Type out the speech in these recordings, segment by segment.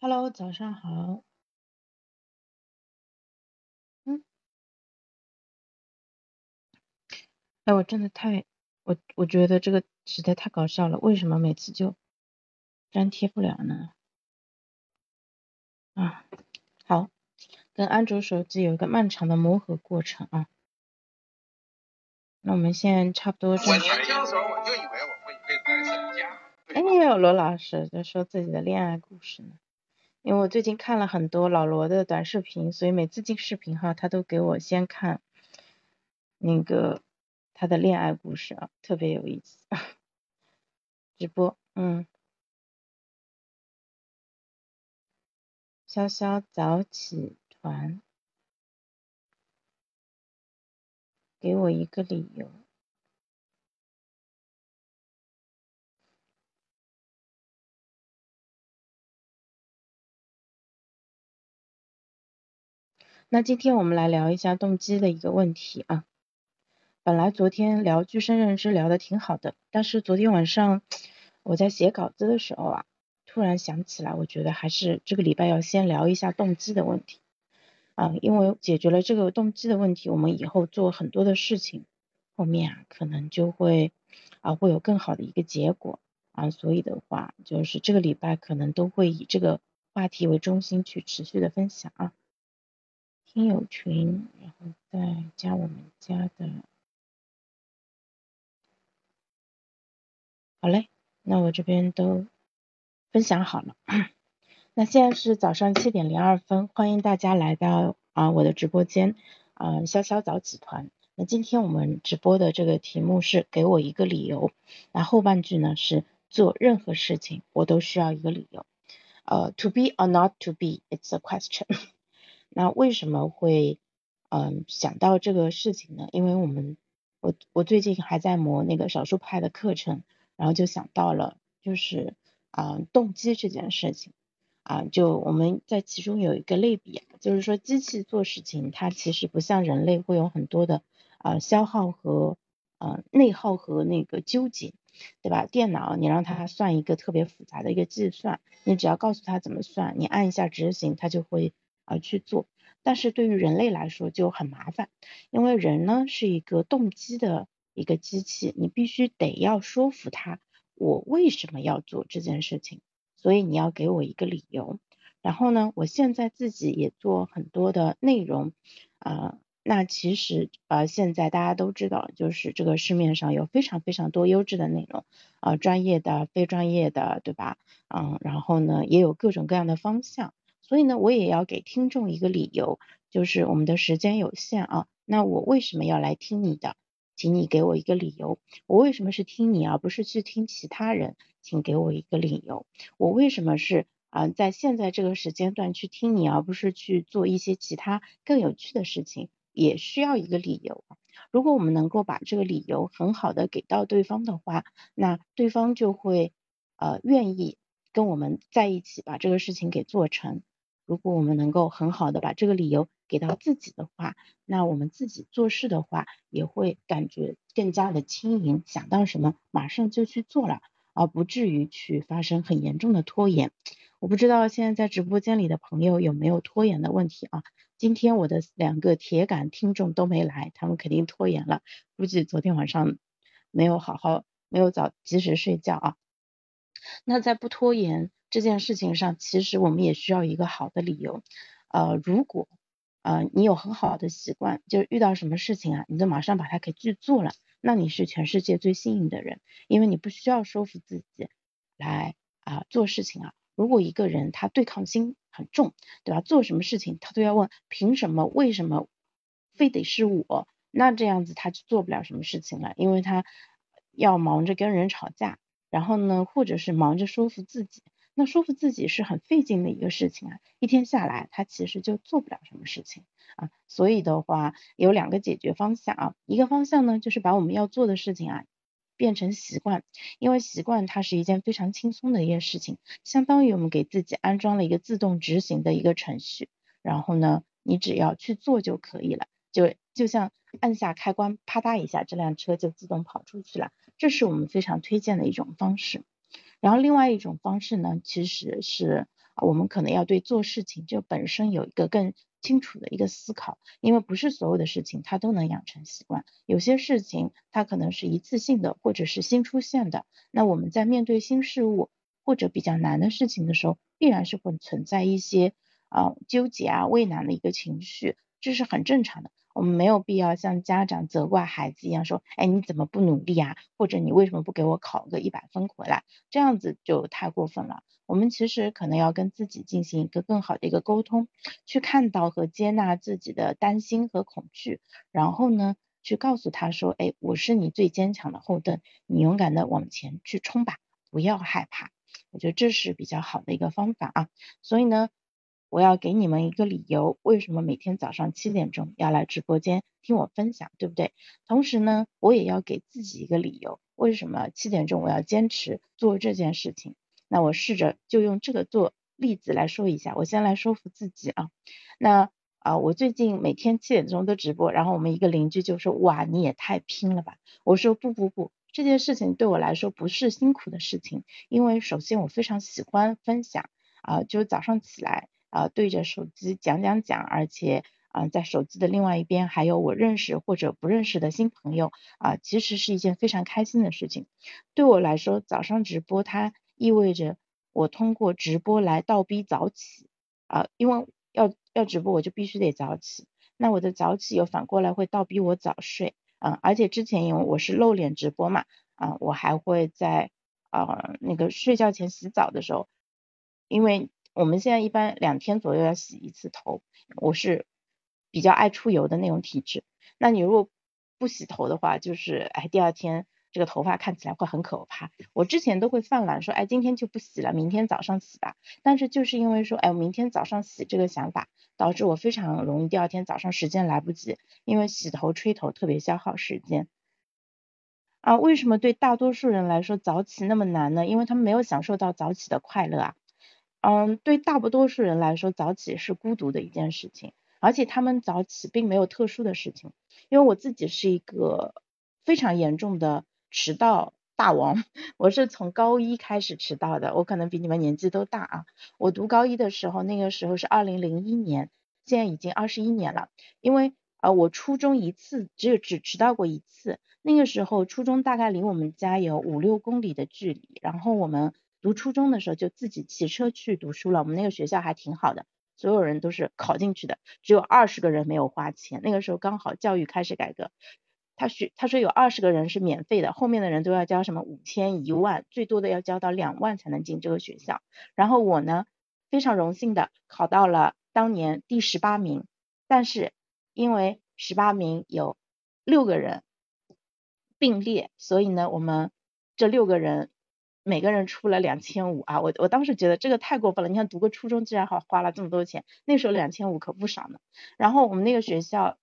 Hello，早上好。嗯，哎，我真的太，我我觉得这个实在太搞笑了，为什么每次就粘贴不了呢？啊，好，跟安卓手机有一个漫长的磨合过程啊。那我们现在差不多。我年轻的时候我就以为我会一辈子在家。哎呦，罗老师在说自己的恋爱故事呢。因为我最近看了很多老罗的短视频，所以每次进视频哈，他都给我先看那个他的恋爱故事啊，特别有意思。直播，嗯，潇潇早起团，给我一个理由。那今天我们来聊一下动机的一个问题啊。本来昨天聊具身认知聊的挺好的，但是昨天晚上我在写稿子的时候啊，突然想起来，我觉得还是这个礼拜要先聊一下动机的问题啊，因为解决了这个动机的问题，我们以后做很多的事情，后面啊可能就会啊会有更好的一个结果啊，所以的话就是这个礼拜可能都会以这个话题为中心去持续的分享啊。听友群，然后再加我们家的。好嘞，那我这边都分享好了。那现在是早上七点零二分，欢迎大家来到啊我的直播间啊潇潇早起团。那今天我们直播的这个题目是给我一个理由。那后半句呢是做任何事情我都需要一个理由。呃，to be or not to be，it's a question。那为什么会嗯想到这个事情呢？因为我们我我最近还在磨那个少数派的课程，然后就想到了就是啊动机这件事情啊，就我们在其中有一个类比啊，就是说机器做事情它其实不像人类会有很多的啊消耗和啊内耗和那个纠结，对吧？电脑你让它算一个特别复杂的一个计算，你只要告诉它怎么算，你按一下执行，它就会。而去做，但是对于人类来说就很麻烦，因为人呢是一个动机的一个机器，你必须得要说服他，我为什么要做这件事情，所以你要给我一个理由。然后呢，我现在自己也做很多的内容，啊，那其实呃现在大家都知道，就是这个市面上有非常非常多优质的内容，啊，专业的、非专业的，对吧？嗯，然后呢也有各种各样的方向。所以呢，我也要给听众一个理由，就是我们的时间有限啊。那我为什么要来听你的？请你给我一个理由。我为什么是听你而不是去听其他人？请给我一个理由。我为什么是啊在现在这个时间段去听你，而不是去做一些其他更有趣的事情？也需要一个理由。如果我们能够把这个理由很好的给到对方的话，那对方就会呃愿意跟我们在一起把这个事情给做成。如果我们能够很好的把这个理由给到自己的话，那我们自己做事的话也会感觉更加的轻盈，想到什么马上就去做了，而不至于去发生很严重的拖延。我不知道现在在直播间里的朋友有没有拖延的问题啊？今天我的两个铁杆听众都没来，他们肯定拖延了，估计昨天晚上没有好好没有早及时睡觉啊。那在不拖延。这件事情上，其实我们也需要一个好的理由。呃，如果呃你有很好的习惯，就是遇到什么事情啊，你就马上把它给去做了，那你是全世界最幸运的人，因为你不需要说服自己来啊做事情啊。如果一个人他对抗心很重，对吧？做什么事情他都要问凭什么、为什么，非得是我，那这样子他就做不了什么事情了，因为他要忙着跟人吵架，然后呢，或者是忙着说服自己。那说服自己是很费劲的一个事情啊，一天下来他其实就做不了什么事情啊，所以的话有两个解决方向啊，一个方向呢就是把我们要做的事情啊变成习惯，因为习惯它是一件非常轻松的一件事情，相当于我们给自己安装了一个自动执行的一个程序，然后呢你只要去做就可以了，就就像按下开关，啪嗒一下这辆车就自动跑出去了，这是我们非常推荐的一种方式。然后另外一种方式呢，其实是我们可能要对做事情就本身有一个更清楚的一个思考，因为不是所有的事情它都能养成习惯，有些事情它可能是一次性的或者是新出现的，那我们在面对新事物或者比较难的事情的时候，必然是会存在一些啊纠结啊畏难的一个情绪，这是很正常的。我们没有必要像家长责怪孩子一样说，哎，你怎么不努力啊？或者你为什么不给我考个一百分回来？这样子就太过分了。我们其实可能要跟自己进行一个更好的一个沟通，去看到和接纳自己的担心和恐惧，然后呢，去告诉他说，哎，我是你最坚强的后盾，你勇敢的往前去冲吧，不要害怕。我觉得这是比较好的一个方法啊。所以呢。我要给你们一个理由，为什么每天早上七点钟要来直播间听我分享，对不对？同时呢，我也要给自己一个理由，为什么七点钟我要坚持做这件事情？那我试着就用这个做例子来说一下，我先来说服自己啊。那啊，我最近每天七点钟都直播，然后我们一个邻居就说，哇，你也太拼了吧！我说不不不，这件事情对我来说不是辛苦的事情，因为首先我非常喜欢分享啊，就早上起来。啊，对着手机讲讲讲，而且啊，在手机的另外一边还有我认识或者不认识的新朋友啊，其实是一件非常开心的事情。对我来说，早上直播它意味着我通过直播来倒逼早起啊，因为要要直播我就必须得早起，那我的早起又反过来会倒逼我早睡啊，而且之前因为我是露脸直播嘛啊，我还会在啊那个睡觉前洗澡的时候，因为。我们现在一般两天左右要洗一次头，我是比较爱出油的那种体质。那你如果不洗头的话，就是哎，第二天这个头发看起来会很可怕。我之前都会犯懒，说哎，今天就不洗了，明天早上洗吧。但是就是因为说哎，明天早上洗这个想法，导致我非常容易第二天早上时间来不及，因为洗头吹头特别消耗时间。啊，为什么对大多数人来说早起那么难呢？因为他们没有享受到早起的快乐啊。嗯，对大不多数人来说，早起是孤独的一件事情，而且他们早起并没有特殊的事情。因为我自己是一个非常严重的迟到大王，我是从高一开始迟到的，我可能比你们年纪都大啊。我读高一的时候，那个时候是二零零一年，现在已经二十一年了。因为呃，我初中一次只有只迟到过一次，那个时候初中大概离我们家有五六公里的距离，然后我们。读初中的时候就自己骑车去读书了，我们那个学校还挺好的，所有人都是考进去的，只有二十个人没有花钱。那个时候刚好教育开始改革，他学他说有二十个人是免费的，后面的人都要交什么五千一万，最多的要交到两万才能进这个学校。然后我呢非常荣幸的考到了当年第十八名，但是因为十八名有六个人并列，所以呢我们这六个人。每个人出了两千五啊，我我当时觉得这个太过分了。你看读个初中竟然好花了这么多钱，那时候两千五可不少呢。然后我们那个学校，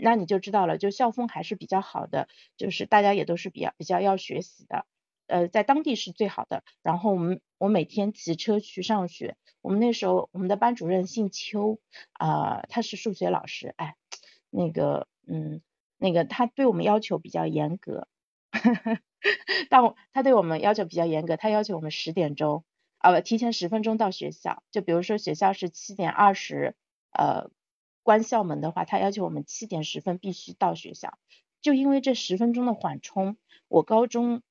那你就知道了，就校风还是比较好的，就是大家也都是比较比较要学习的，呃，在当地是最好的。然后我们我每天骑车去上学，我们那时候我们的班主任姓邱啊，他是数学老师，哎，那个嗯，那个他对我们要求比较严格。但他对我们要求比较严格，他要求我们十点钟啊不提前十分钟到学校。就比如说学校是七点二十呃关校门的话，他要求我们七点十分必须到学校。就因为这十分钟的缓冲，我高中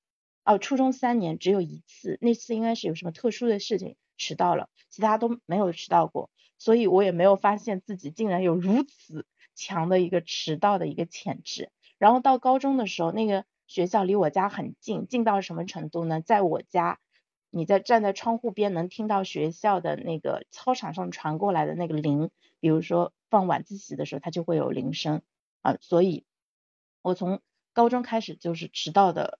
哦初中三年只有一次，那次应该是有什么特殊的事情迟到了，其他都没有迟到过，所以我也没有发现自己竟然有如此强的一个迟到的一个潜质。然后到高中的时候，那个。学校离我家很近，近到什么程度呢？在我家，你在站在窗户边能听到学校的那个操场上传过来的那个铃，比如说放晚自习的时候，它就会有铃声啊。所以，我从高中开始就是迟到的，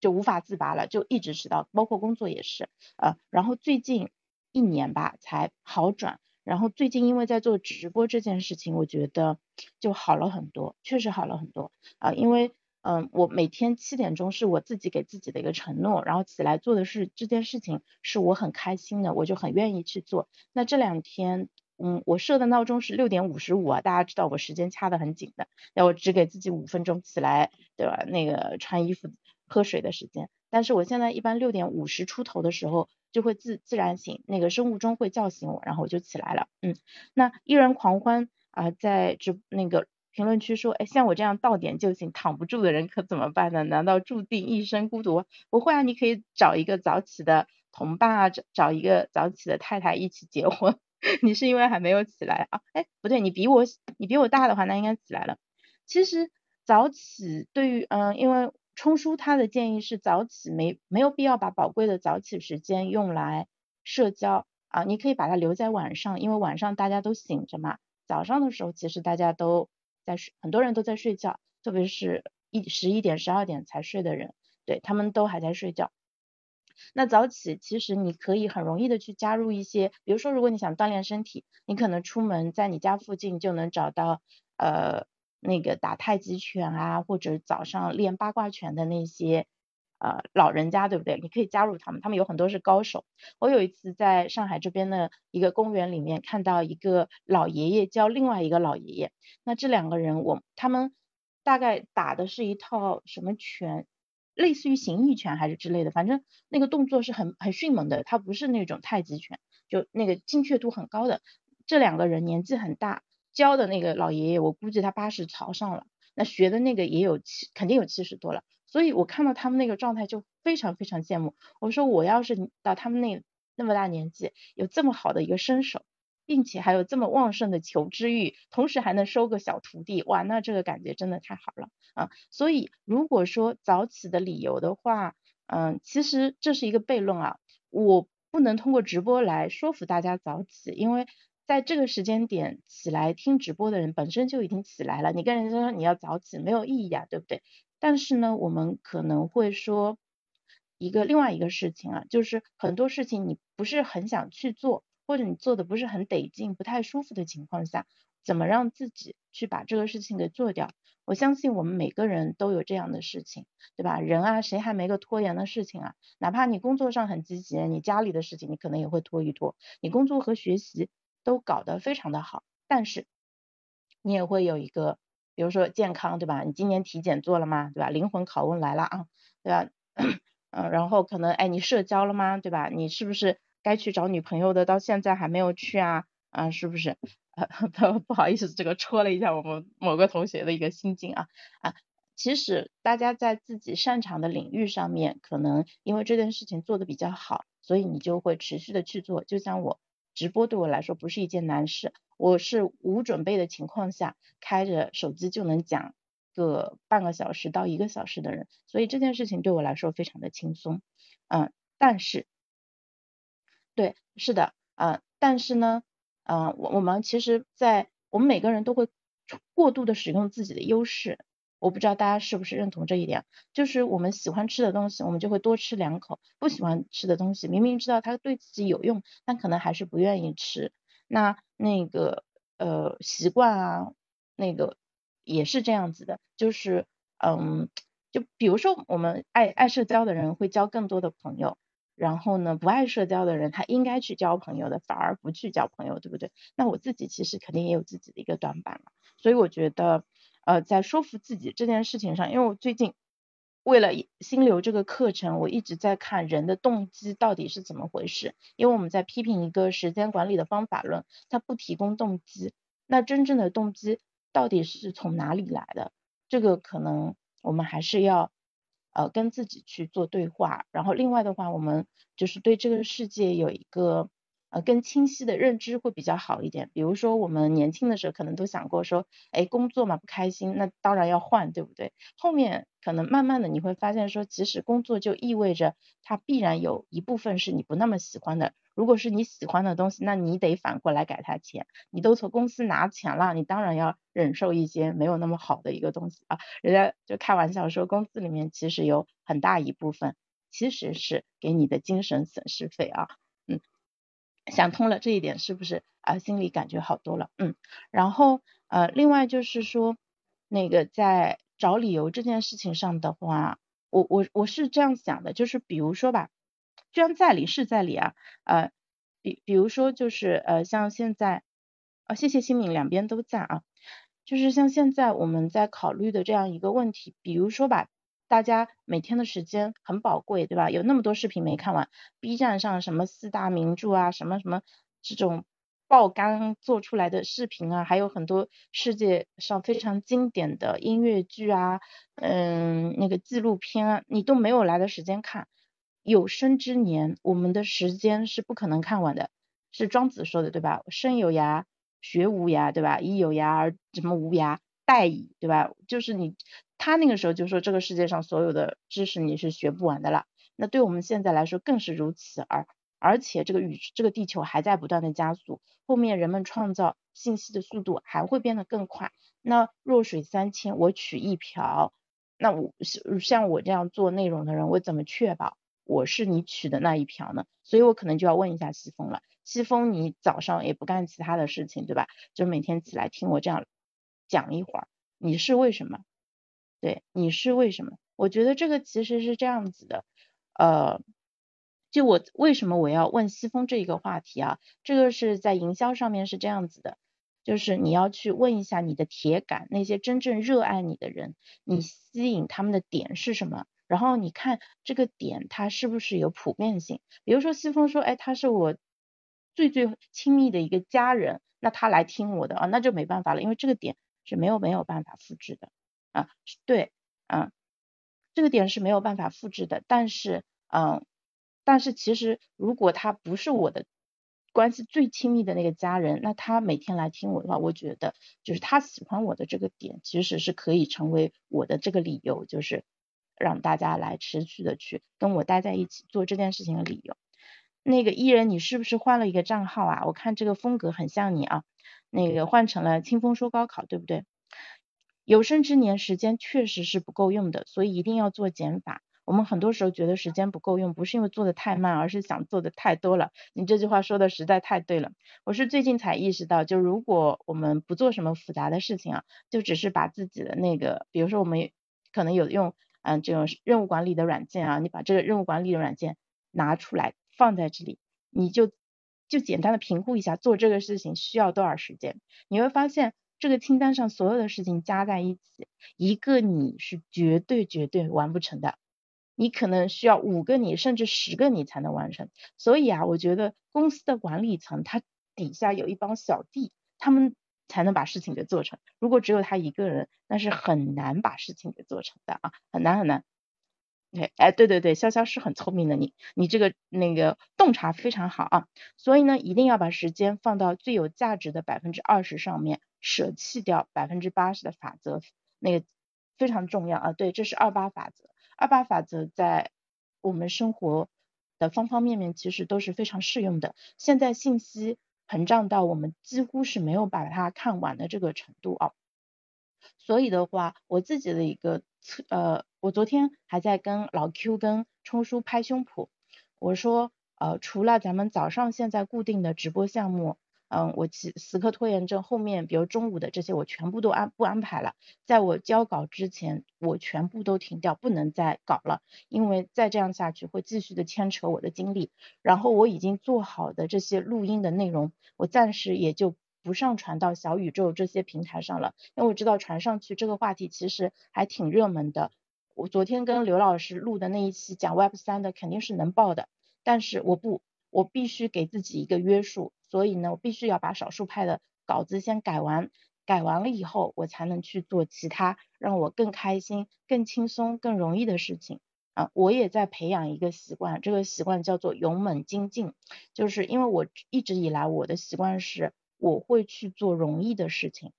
就无法自拔了，就一直迟到，包括工作也是啊。然后最近一年吧才好转，然后最近因为在做直播这件事情，我觉得就好了很多，确实好了很多啊，因为。嗯，我每天七点钟是我自己给自己的一个承诺，然后起来做的是这件事情是我很开心的，我就很愿意去做。那这两天，嗯，我设的闹钟是六点五十五啊，大家知道我时间掐得很紧的，要我只给自己五分钟起来，对吧？那个穿衣服、喝水的时间。但是我现在一般六点五十出头的时候就会自自然醒，那个生物钟会叫醒我，然后我就起来了。嗯，那依人狂欢啊，在这那个评论区说，哎，像我这样到点就醒、躺不住的人可怎么办呢？难道注定一生孤独？不会啊，你可以找一个早起的同伴啊，找找一个早起的太太一起结婚。你是因为还没有起来啊？哎，不对，你比我你比我大的话，那应该起来了。其实早起对于嗯，因为冲叔他的建议是早起没没有必要把宝贵的早起时间用来社交啊，你可以把它留在晚上，因为晚上大家都醒着嘛。早上的时候其实大家都在睡，很多人都在睡觉，特别是一十一点十二点才睡的人，对他们都还在睡觉。那早起其实你可以很容易的去加入一些，比如说如果你想锻炼身体，你可能出门在你家附近就能找到呃。那个打太极拳啊，或者早上练八卦拳的那些呃老人家，对不对？你可以加入他们，他们有很多是高手。我有一次在上海这边的一个公园里面看到一个老爷爷教另外一个老爷爷，那这两个人我他们大概打的是一套什么拳，类似于形意拳还是之类的，反正那个动作是很很迅猛的，他不是那种太极拳，就那个精确度很高的。这两个人年纪很大。教的那个老爷爷，我估计他八十朝上了，那学的那个也有七，肯定有七十多了，所以我看到他们那个状态就非常非常羡慕。我说我要是到他们那那么大年纪，有这么好的一个身手，并且还有这么旺盛的求知欲，同时还能收个小徒弟，哇，那这个感觉真的太好了啊！所以如果说早起的理由的话，嗯，其实这是一个悖论啊，我不能通过直播来说服大家早起，因为。在这个时间点起来听直播的人本身就已经起来了，你跟人家说你要早起没有意义啊，对不对？但是呢，我们可能会说一个另外一个事情啊，就是很多事情你不是很想去做，或者你做的不是很得劲、不太舒服的情况下，怎么让自己去把这个事情给做掉？我相信我们每个人都有这样的事情，对吧？人啊，谁还没个拖延的事情啊？哪怕你工作上很积极，你家里的事情你可能也会拖一拖，你工作和学习。都搞得非常的好，但是你也会有一个，比如说健康，对吧？你今年体检做了吗？对吧？灵魂拷问来了啊，对吧？嗯，然后可能哎，你社交了吗？对吧？你是不是该去找女朋友的，到现在还没有去啊？啊，是不是？不 不好意思，这个戳了一下我们某个同学的一个心境啊啊，其实大家在自己擅长的领域上面，可能因为这件事情做的比较好，所以你就会持续的去做，就像我。直播对我来说不是一件难事，我是无准备的情况下开着手机就能讲个半个小时到一个小时的人，所以这件事情对我来说非常的轻松，嗯，但是，对，是的，嗯，但是呢，嗯，我我们其实，在我们每个人都会过度的使用自己的优势。我不知道大家是不是认同这一点，就是我们喜欢吃的东西，我们就会多吃两口；不喜欢吃的东西，明明知道它对自己有用，但可能还是不愿意吃。那那个呃习惯啊，那个也是这样子的，就是嗯，就比如说我们爱爱社交的人会交更多的朋友，然后呢不爱社交的人他应该去交朋友的，反而不去交朋友，对不对？那我自己其实肯定也有自己的一个短板嘛，所以我觉得。呃，在说服自己这件事情上，因为我最近为了心流这个课程，我一直在看人的动机到底是怎么回事。因为我们在批评一个时间管理的方法论，它不提供动机，那真正的动机到底是从哪里来的？这个可能我们还是要呃跟自己去做对话。然后另外的话，我们就是对这个世界有一个。呃，更清晰的认知会比较好一点。比如说，我们年轻的时候可能都想过说，哎，工作嘛不开心，那当然要换，对不对？后面可能慢慢的你会发现说，其实工作就意味着它必然有一部分是你不那么喜欢的。如果是你喜欢的东西，那你得反过来给他钱。你都从公司拿钱了，你当然要忍受一些没有那么好的一个东西啊。人家就开玩笑说，工资里面其实有很大一部分其实是给你的精神损失费啊。想通了这一点，是不是啊？心里感觉好多了，嗯。然后呃，另外就是说，那个在找理由这件事情上的话，我我我是这样想的，就是比如说吧，居然在理是在理啊，呃，比比如说就是呃，像现在啊，谢谢新敏两边都在啊，就是像现在我们在考虑的这样一个问题，比如说吧，大家每天的时间很宝贵，对吧？有那么多视频没看完，B 站上什么四大名著啊，什么什么这种爆肝做出来的视频啊，还有很多世界上非常经典的音乐剧啊，嗯，那个纪录片啊，你都没有来的时间看。有生之年，我们的时间是不可能看完的，是庄子说的，对吧？生有涯，学无涯，对吧？以有涯而什么无涯，殆矣，对吧？就是你。他那个时候就说，这个世界上所有的知识你是学不完的了。那对我们现在来说更是如此，而而且这个宇这个地球还在不断的加速，后面人们创造信息的速度还会变得更快。那弱水三千，我取一瓢。那我像我这样做内容的人，我怎么确保我是你取的那一瓢呢？所以我可能就要问一下西风了。西风，你早上也不干其他的事情，对吧？就每天起来听我这样讲一会儿，你是为什么？对，你是为什么？我觉得这个其实是这样子的，呃，就我为什么我要问西风这一个话题啊？这个是在营销上面是这样子的，就是你要去问一下你的铁杆，那些真正热爱你的人，你吸引他们的点是什么？然后你看这个点它是不是有普遍性？比如说西风说，哎，他是我最最亲密的一个家人，那他来听我的啊，那就没办法了，因为这个点是没有没有办法复制的。啊，对，嗯，这个点是没有办法复制的，但是，嗯，但是其实如果他不是我的关系最亲密的那个家人，那他每天来听我的话，我觉得就是他喜欢我的这个点，其实是可以成为我的这个理由，就是让大家来持续的去跟我待在一起做这件事情的理由。那个艺人，你是不是换了一个账号啊？我看这个风格很像你啊，那个换成了清风说高考，对不对？有生之年时间确实是不够用的，所以一定要做减法。我们很多时候觉得时间不够用，不是因为做的太慢，而是想做的太多了。你这句话说的实在太对了。我是最近才意识到，就如果我们不做什么复杂的事情啊，就只是把自己的那个，比如说我们可能有用嗯这种任务管理的软件啊，你把这个任务管理的软件拿出来放在这里，你就就简单的评估一下做这个事情需要多少时间，你会发现。这个清单上所有的事情加在一起，一个你是绝对绝对完不成的，你可能需要五个你甚至十个你才能完成。所以啊，我觉得公司的管理层他底下有一帮小弟，他们才能把事情给做成。如果只有他一个人，那是很难把事情给做成的啊，很难很难。哎哎，对对对，潇潇是很聪明的，你你这个那个洞察非常好啊。所以呢，一定要把时间放到最有价值的百分之二十上面。舍弃掉百分之八十的法则，那个非常重要啊！对，这是二八法则。二八法则在我们生活的方方面面其实都是非常适用的。现在信息膨胀到我们几乎是没有把它看完的这个程度啊。所以的话，我自己的一个测呃，我昨天还在跟老 Q 跟冲叔拍胸脯，我说呃，除了咱们早上现在固定的直播项目。嗯，我死死磕拖延症后面，比如中午的这些，我全部都安不安排了。在我交稿之前，我全部都停掉，不能再搞了，因为再这样下去会继续的牵扯我的精力。然后我已经做好的这些录音的内容，我暂时也就不上传到小宇宙这些平台上了，因为我知道传上去这个话题其实还挺热门的。我昨天跟刘老师录的那一期讲 Web 三的肯定是能爆的，但是我不，我必须给自己一个约束。所以呢，我必须要把少数派的稿子先改完，改完了以后，我才能去做其他让我更开心、更轻松、更容易的事情啊。我也在培养一个习惯，这个习惯叫做勇猛精进，就是因为我一直以来我的习惯是，我会去做容易的事情。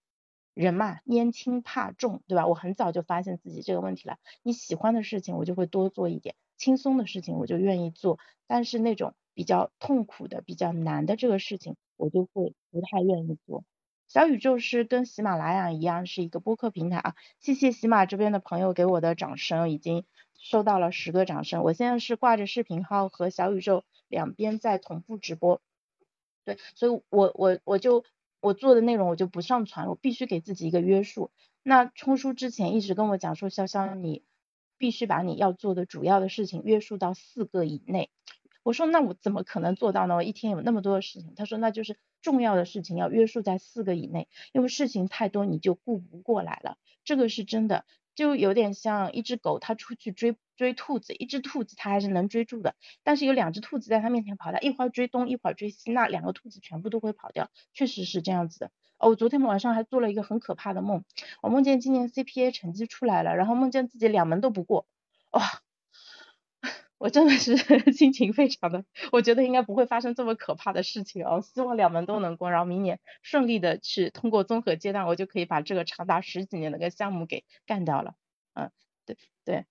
人嘛，拈轻怕重，对吧？我很早就发现自己这个问题了。你喜欢的事情，我就会多做一点；轻松的事情，我就愿意做。但是那种比较痛苦的、比较难的这个事情，我就会不太愿意做。小宇宙是跟喜马拉雅一样，是一个播客平台啊。谢谢喜马这边的朋友给我的掌声，已经收到了十个掌声。我现在是挂着视频号和小宇宙两边在同步直播，对，所以我我我就我做的内容我就不上传，我必须给自己一个约束。那冲叔之前一直跟我讲说，潇潇你必须把你要做的主要的事情约束到四个以内。我说那我怎么可能做到呢？我一天有那么多的事情。他说那就是重要的事情要约束在四个以内，因为事情太多你就顾不过来了。这个是真的。就有点像一只狗，它出去追追兔子，一只兔子它还是能追住的，但是有两只兔子在它面前跑，它一会儿追东，一会儿追西，那两个兔子全部都会跑掉，确实是这样子的。哦，我昨天晚上还做了一个很可怕的梦，我梦见今年 CPA 成绩出来了，然后梦见自己两门都不过，哇！我真的是 心情非常的，我觉得应该不会发生这么可怕的事情哦。希望两门都能过，然后明年顺利的去通过综合阶段，我就可以把这个长达十几年的个项目给干掉了。嗯，对对，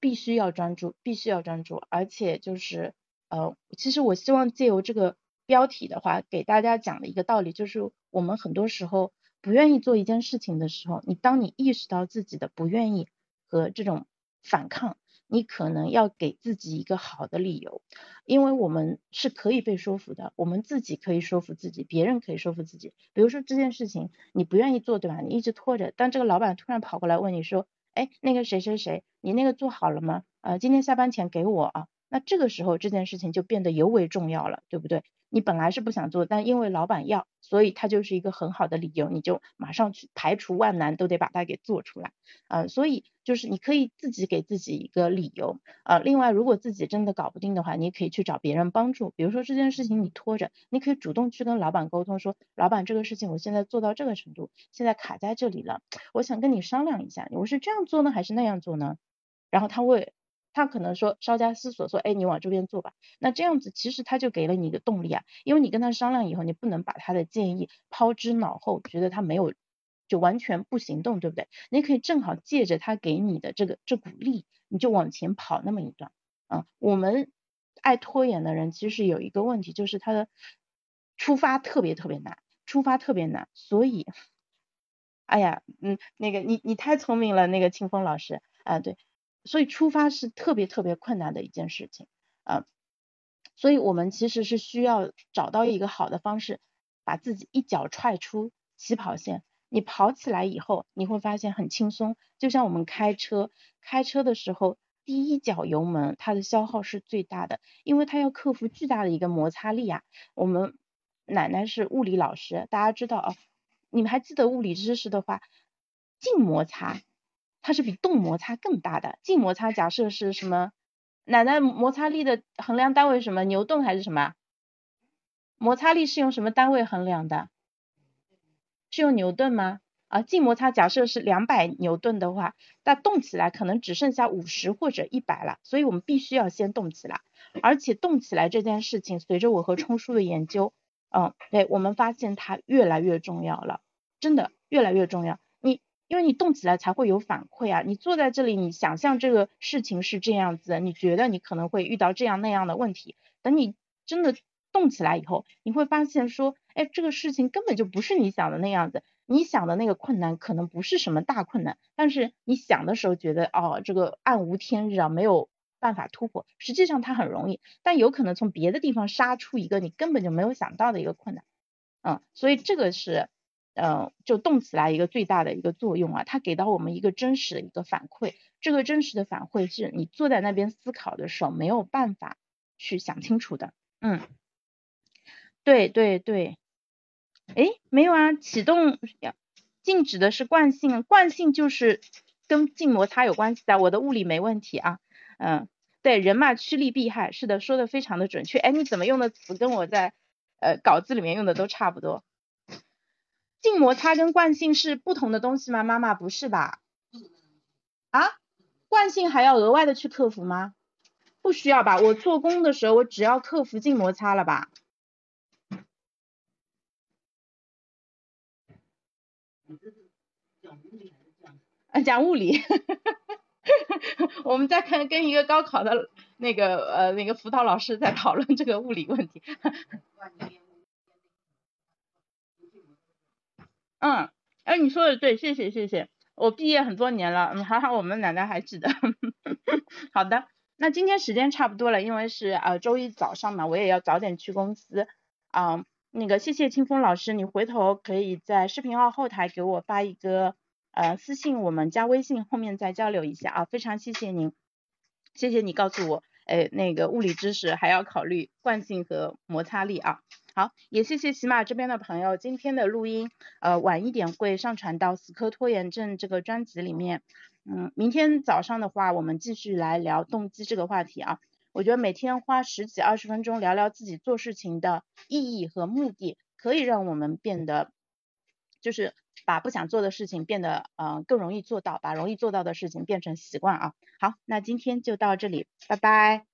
必须要专注，必须要专注，而且就是呃，其实我希望借由这个标题的话，给大家讲的一个道理，就是我们很多时候不愿意做一件事情的时候，你当你意识到自己的不愿意和这种反抗。你可能要给自己一个好的理由，因为我们是可以被说服的，我们自己可以说服自己，别人可以说服自己。比如说这件事情你不愿意做，对吧？你一直拖着，但这个老板突然跑过来问你说，哎，那个谁谁谁，你那个做好了吗？呃，今天下班前给我啊。那这个时候这件事情就变得尤为重要了，对不对？你本来是不想做，但因为老板要，所以他就是一个很好的理由，你就马上去排除万难都得把它给做出来，呃，所以就是你可以自己给自己一个理由，呃，另外如果自己真的搞不定的话，你可以去找别人帮助，比如说这件事情你拖着，你可以主动去跟老板沟通说，老板这个事情我现在做到这个程度，现在卡在这里了，我想跟你商量一下，我是这样做呢还是那样做呢？然后他会。他可能说稍加思索，说，哎，你往这边做吧。那这样子其实他就给了你一个动力啊，因为你跟他商量以后，你不能把他的建议抛之脑后，觉得他没有就完全不行动，对不对？你可以正好借着他给你的这个这股力，你就往前跑那么一段。啊，我们爱拖延的人其实有一个问题，就是他的出发特别特别难，出发特别难。所以，哎呀，嗯，那个你你太聪明了，那个清风老师啊，对。所以出发是特别特别困难的一件事情啊，所以我们其实是需要找到一个好的方式，把自己一脚踹出起跑线。你跑起来以后，你会发现很轻松。就像我们开车，开车的时候，第一脚油门它的消耗是最大的，因为它要克服巨大的一个摩擦力啊。我们奶奶是物理老师，大家知道啊，你们还记得物理知识的话，静摩擦。它是比动摩擦更大的，静摩擦假设是什么？奶奶摩擦力的衡量单位什么？牛顿还是什么？摩擦力是用什么单位衡量的？是用牛顿吗？啊，静摩擦假设是两百牛顿的话，那动起来可能只剩下五十或者一百了，所以我们必须要先动起来，而且动起来这件事情，随着我和冲叔的研究，嗯，对我们发现它越来越重要了，真的越来越重要。因为你动起来才会有反馈啊！你坐在这里，你想象这个事情是这样子，你觉得你可能会遇到这样那样的问题。等你真的动起来以后，你会发现说，哎，这个事情根本就不是你想的那样子。你想的那个困难可能不是什么大困难，但是你想的时候觉得，哦，这个暗无天日啊，没有办法突破。实际上它很容易，但有可能从别的地方杀出一个你根本就没有想到的一个困难。嗯，所以这个是。嗯，就动起来一个最大的一个作用啊，它给到我们一个真实的一个反馈，这个真实的反馈是你坐在那边思考的时候没有办法去想清楚的。嗯，对对对，哎，没有啊，启动静止的是惯性，惯性就是跟静摩擦有关系的，我的物理没问题啊。嗯，对，人嘛趋利避害，是的，说的非常的准确。哎，你怎么用的词跟我在呃稿子里面用的都差不多？静摩擦跟惯性是不同的东西吗？妈妈不是吧？啊，惯性还要额外的去克服吗？不需要吧？我做工的时候我只要克服静摩擦了吧？啊，讲物理，我们在看跟一个高考的那个呃那个辅导老师在讨论这个物理问题。嗯，哎，你说的对，谢谢谢谢，我毕业很多年了，嗯，还好我们奶奶还记得。好的，那今天时间差不多了，因为是呃周一早上嘛，我也要早点去公司。啊，那个谢谢清风老师，你回头可以在视频号后台给我发一个呃私信，我们加微信后面再交流一下啊，非常谢谢您，谢谢你告诉我哎那个物理知识，还要考虑惯性和摩擦力啊。好，也谢谢喜马这边的朋友，今天的录音呃晚一点会上传到死磕拖延症这个专辑里面。嗯，明天早上的话，我们继续来聊动机这个话题啊。我觉得每天花十几二十分钟聊聊自己做事情的意义和目的，可以让我们变得，就是把不想做的事情变得呃更容易做到，把容易做到的事情变成习惯啊。好，那今天就到这里，拜拜。